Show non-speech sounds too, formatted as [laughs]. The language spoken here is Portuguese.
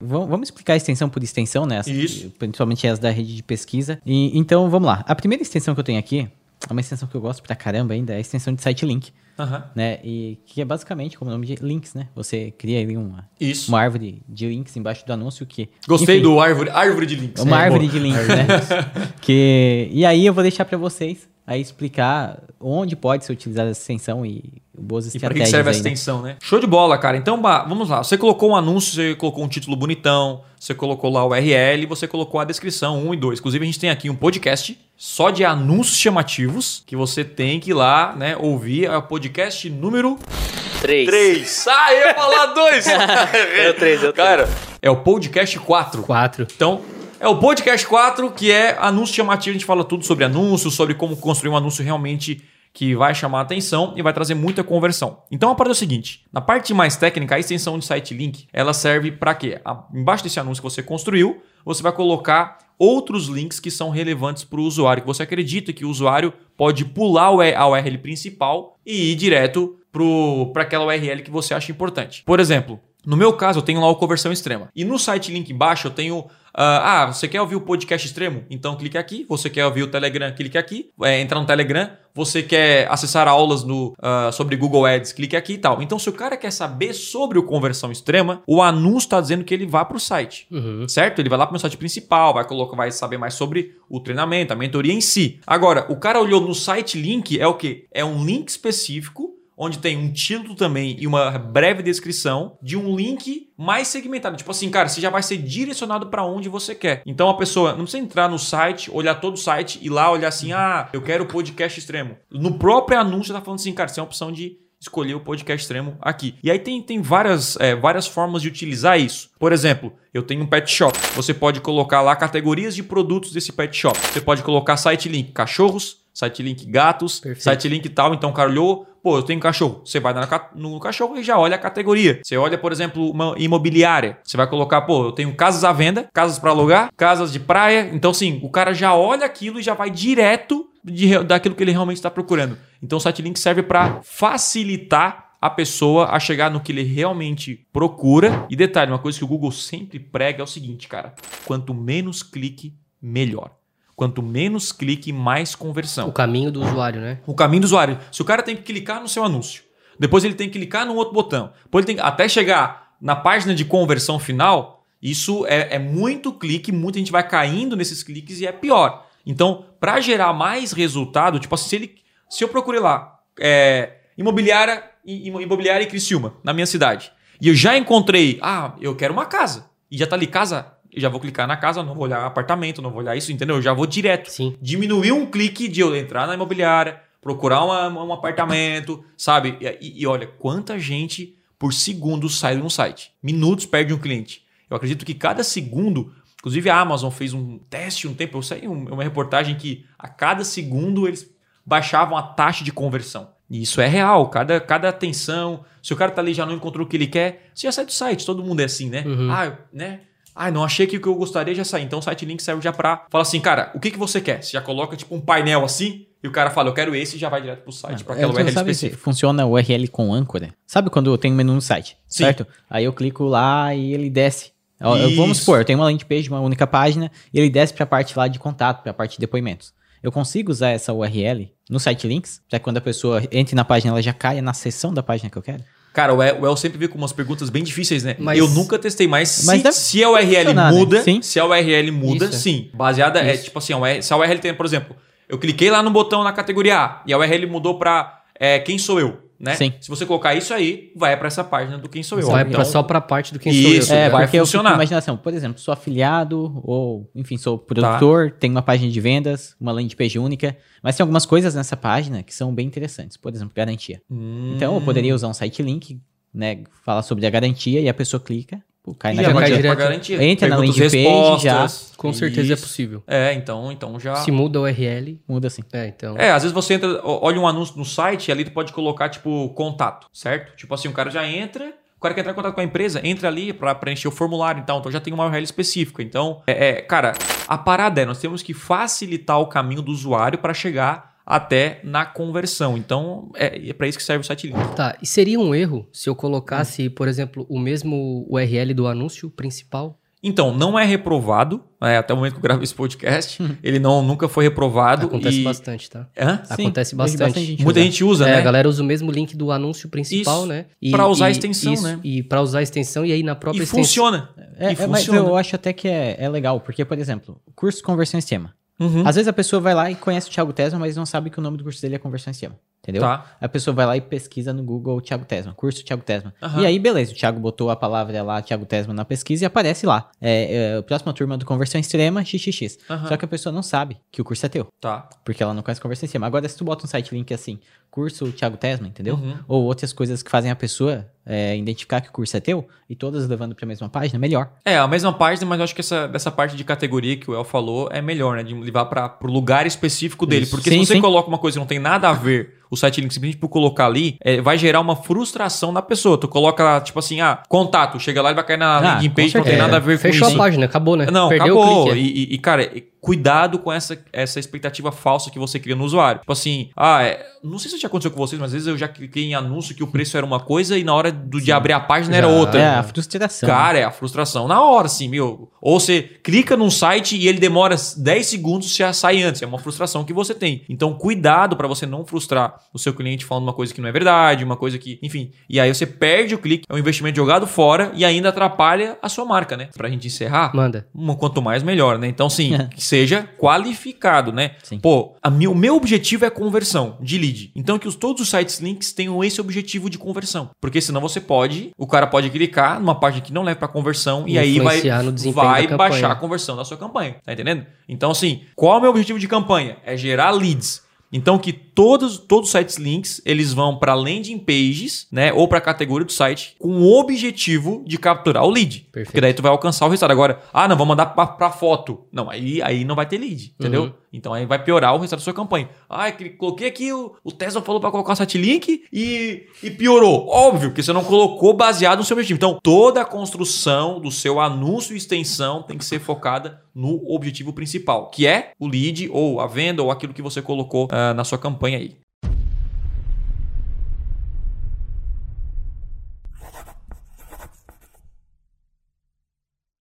Vamos explicar a extensão por extensão, né? As- Isso. Principalmente as da rede de pesquisa. E, então, vamos lá. A primeira extensão que eu tenho aqui, é uma extensão que eu gosto pra caramba ainda, é a extensão de site link, Aham. né? E que é basicamente como o nome de links, né? Você cria ali uma, Isso. uma árvore de links embaixo do anúncio que... Gostei enfim, do árvore, árvore de links. Uma É, árvore boa. de links, né? [laughs] que, e aí eu vou deixar pra vocês aí explicar onde pode ser utilizada essa extensão e boas E para estratégias que serve aí, essa né? extensão, né? Show de bola, cara. Então, bah, vamos lá. Você colocou um anúncio, você colocou um título bonitão, você colocou lá o URL, você colocou a descrição 1 e 2. Inclusive, a gente tem aqui um podcast só de anúncios chamativos que você tem que ir lá, né, ouvir. É o podcast número Três. 3. Ah, eu ia falar 2. É o três, é o três. Cara, é o podcast 4. Quatro. Então, é o podcast 4, que é anúncio chamativo. A gente fala tudo sobre anúncios, sobre como construir um anúncio realmente que vai chamar a atenção e vai trazer muita conversão. Então, a parada é o seguinte: na parte mais técnica, a extensão de site link, ela serve para quê? Embaixo desse anúncio que você construiu, você vai colocar outros links que são relevantes para o usuário, que você acredita que o usuário pode pular a URL principal e ir direto para aquela URL que você acha importante. Por exemplo, no meu caso, eu tenho lá o conversão extrema. E no site link embaixo eu tenho. Ah, ah, você quer ouvir o podcast extremo? Então clique aqui. Você quer ouvir o Telegram? Clique aqui. É, entrar no Telegram. Você quer acessar aulas no, ah, sobre Google Ads? Clique aqui e tal. Então, se o cara quer saber sobre o conversão extrema, o anúncio está dizendo que ele vá para o site. Uhum. Certo? Ele vai lá para o site principal, vai colocar, vai saber mais sobre o treinamento, a mentoria em si. Agora, o cara olhou no site link, é o quê? É um link específico onde tem um título também e uma breve descrição de um link mais segmentado. Tipo assim, cara, você já vai ser direcionado para onde você quer. Então a pessoa não precisa entrar no site, olhar todo o site e lá olhar assim, ah, eu quero podcast extremo. No próprio anúncio tá falando assim, cara, você tem a opção de escolher o podcast extremo aqui. E aí tem, tem várias, é, várias formas de utilizar isso. Por exemplo, eu tenho um pet shop. Você pode colocar lá categorias de produtos desse pet shop. Você pode colocar site link cachorros, site link gatos, Perfeito. site link tal. Então o cara olhou, pô, eu tenho cachorro. Você vai no cachorro e já olha a categoria. Você olha, por exemplo, uma imobiliária. Você vai colocar, pô, eu tenho casas à venda, casas para alugar, casas de praia. Então, sim, o cara já olha aquilo e já vai direto de daquilo que ele realmente está procurando. Então, o site link serve para facilitar a pessoa a chegar no que ele realmente procura. E detalhe, uma coisa que o Google sempre prega é o seguinte, cara: quanto menos clique, melhor. Quanto menos clique, mais conversão O caminho do usuário, né? o caminho do usuário. Se o cara tem que clicar no seu anúncio, depois ele tem que clicar num outro botão, depois ele tem até chegar na página de conversão final, isso é, é muito clique, muita gente vai caindo nesses cliques e é pior. Então, para gerar mais resultado, tipo assim, se, ele, se eu procurei lá é, imobiliária, imobiliária e Criciúma, na minha cidade, e eu já encontrei, ah, eu quero uma casa, e já tá ali casa, eu já vou clicar na casa, não vou olhar apartamento, não vou olhar isso, entendeu? Eu já vou direto Sim. diminuir um clique de eu entrar na imobiliária, procurar uma- um apartamento, sabe? E, e olha, quanta gente por segundo sai de um site. Minutos perde um cliente. Eu acredito que cada segundo, inclusive a Amazon fez um teste um tempo, eu sei um- uma reportagem que a cada segundo eles baixavam a taxa de conversão. E isso é real, cada, cada atenção. Se o cara tá ali já não encontrou o que ele quer, você já sai do site, todo mundo é assim, né? Uhum. Ah, né? Ah, não achei que o que eu gostaria já sair. Então o site link serve já pra falar assim, cara, o que, que você quer? Você já coloca tipo um painel assim e o cara fala, eu quero esse e já vai direto pro site, pra É, aquela URL sabe se específica. funciona o URL com âncora? Sabe quando tem um menu no site, Sim. certo? Aí eu clico lá e ele desce. Eu- Vamos supor, eu tenho uma landing page, uma única página, e ele desce para a parte lá de contato, para a parte de depoimentos. Eu consigo usar essa URL no site links, para quando a pessoa entre na página, ela já caia na seção da página que eu quero? Cara, o El, sempre vem com umas perguntas bem difíceis, né? Mas- eu nunca testei, mas, Mas se, se a URL funcionar, né? muda, Sim. se a URL muda, Isso. sim. Baseada é Isso. tipo assim, a URL, se a URL tem, por exemplo, eu cliquei lá no botão na categoria A e a URL mudou pra é, quem sou eu, né? Sim. Se você colocar isso aí, vai pra essa página do quem sou eu. Vai Então, só pra parte do quem Isso, sou eu. É, vai funcionar. imaginação. Por exemplo, sou afiliado, ou, enfim, sou produtor, tenho uma página de vendas, uma landing page única, mas tem algumas coisas nessa página que são bem interessantes. Por exemplo, garantia. Hum. Então, eu poderia usar um site link, né, falar sobre a garantia e a pessoa clica, cai na já vai direto garantia. Entra na Perguntas, landing page, já. respostas. Com certeza Isso. é possível. É, então, então já. Se muda o URL, Muda assim. é, então. É, às vezes você entra, olha um anúncio no site e ali tu pode colocar, tipo, contato, certo? Tipo assim, o cara já entra, o cara quer entrar em contato com a empresa, entra ali pra preencher o formulário, então, então já tem uma URL específica. Então, é, é, cara, a parada é, nós temos que facilitar o caminho do usuário para chegar até na conversão. Então, é, é para isso que serve o site link. Tá, e seria um erro se eu colocasse, por exemplo, o mesmo URL do anúncio principal? Então, não é reprovado, é, até o momento que eu gravo esse podcast, ele não, nunca foi reprovado. Acontece e... bastante, tá? Hã? Sim, Acontece bastante. gente Muita usar. gente usa, é, né? a galera usa o mesmo link do anúncio principal, Isso, né? pra usar a extensão, isso, né? E pra usar a extensão, e aí na própria E extensão. funciona. É, e é, mas funciona. eu acho até que é, é legal, porque, por exemplo, curso conversão em sistema. Uhum. Às vezes a pessoa vai lá e conhece o Thiago Tesma, mas não sabe que o nome do curso dele é conversão em sistema. Entendeu? Tá. A pessoa vai lá e pesquisa no Google Thiago Tesma, curso Thiago Tesma. Aham. E aí, beleza, o Thiago botou a palavra lá, Thiago Tesma, na pesquisa e aparece lá. É, é, a próxima turma do Conversão Extrema, XXX. Aham. Só que a pessoa não sabe que o curso é teu. Tá. Porque ela não conhece conversão extrema. Agora, se tu bota um site link assim, curso Thiago Tesma, entendeu? Uhum. Ou outras coisas que fazem a pessoa é, identificar que o curso é teu e todas levando pra mesma página, melhor. É, a mesma página, mas eu acho que essa, dessa parte de categoria que o El falou é melhor, né? De levar para pro lugar específico dele. Isso. Porque Sim, se você sim. coloca uma coisa que não tem nada a ver, o site link simplesmente por colocar ali, é, vai gerar uma frustração na pessoa. Tu coloca, tipo assim, ah, contato, chega lá e vai cair na Ah, landing page, não tem nada a ver com Fechou isso. a página, acabou, né? Não, Perdeu acabou. E, e- e, cara, cuidado com essa, essa expectativa falsa que você cria no usuário. Tipo assim, ah, é- não sei se já aconteceu com vocês, mas às vezes eu já cliquei em anúncio que o preço era uma coisa e na hora do, de abrir a página era Já. outra. É, a frustração. Cara, é a frustração. Na hora, assim, meu. Ou você clica num site e ele demora 10 segundos já sai antes. É uma frustração que você tem. Então, cuidado pra você não frustrar o seu cliente falando uma coisa que não é verdade, uma coisa que. Enfim. E aí você perde o clique, é um investimento jogado fora e ainda atrapalha a sua marca, né? Pra gente encerrar. Manda. Quanto mais, melhor, né? Então, sim, que seja qualificado, né? Sim. Pô, a mi- o meu objetivo é conversão de lead. Então, que os, todos os sites links tenham esse objetivo de conversão. Porque senão você pode, o cara pode clicar numa página que não leva pra conversão e aí vai, vai baixar a conversão da sua campanha. Tá entendendo? Então, assim, qual é o meu objetivo de campanha? É gerar leads. Então que todos todos os sites links eles vão para landing pages, né, ou para a categoria do site com o objetivo de capturar o lead. Perfeito. Porque daí tu vai alcançar o resultado. Agora, ah, não, vou mandar para foto. Não, aí aí não vai ter lead, entendeu? Uhum. Então aí vai piorar o resultado da sua campanha. Ah, que coloquei aqui o, o Tesla falou para colocar o site link e, e piorou. Óbvio que você não colocou baseado no seu objetivo. Então, toda a construção do seu anúncio e extensão tem que ser focada no objetivo principal, que é o lead ou a venda ou aquilo que você colocou ah, na sua campanha aí.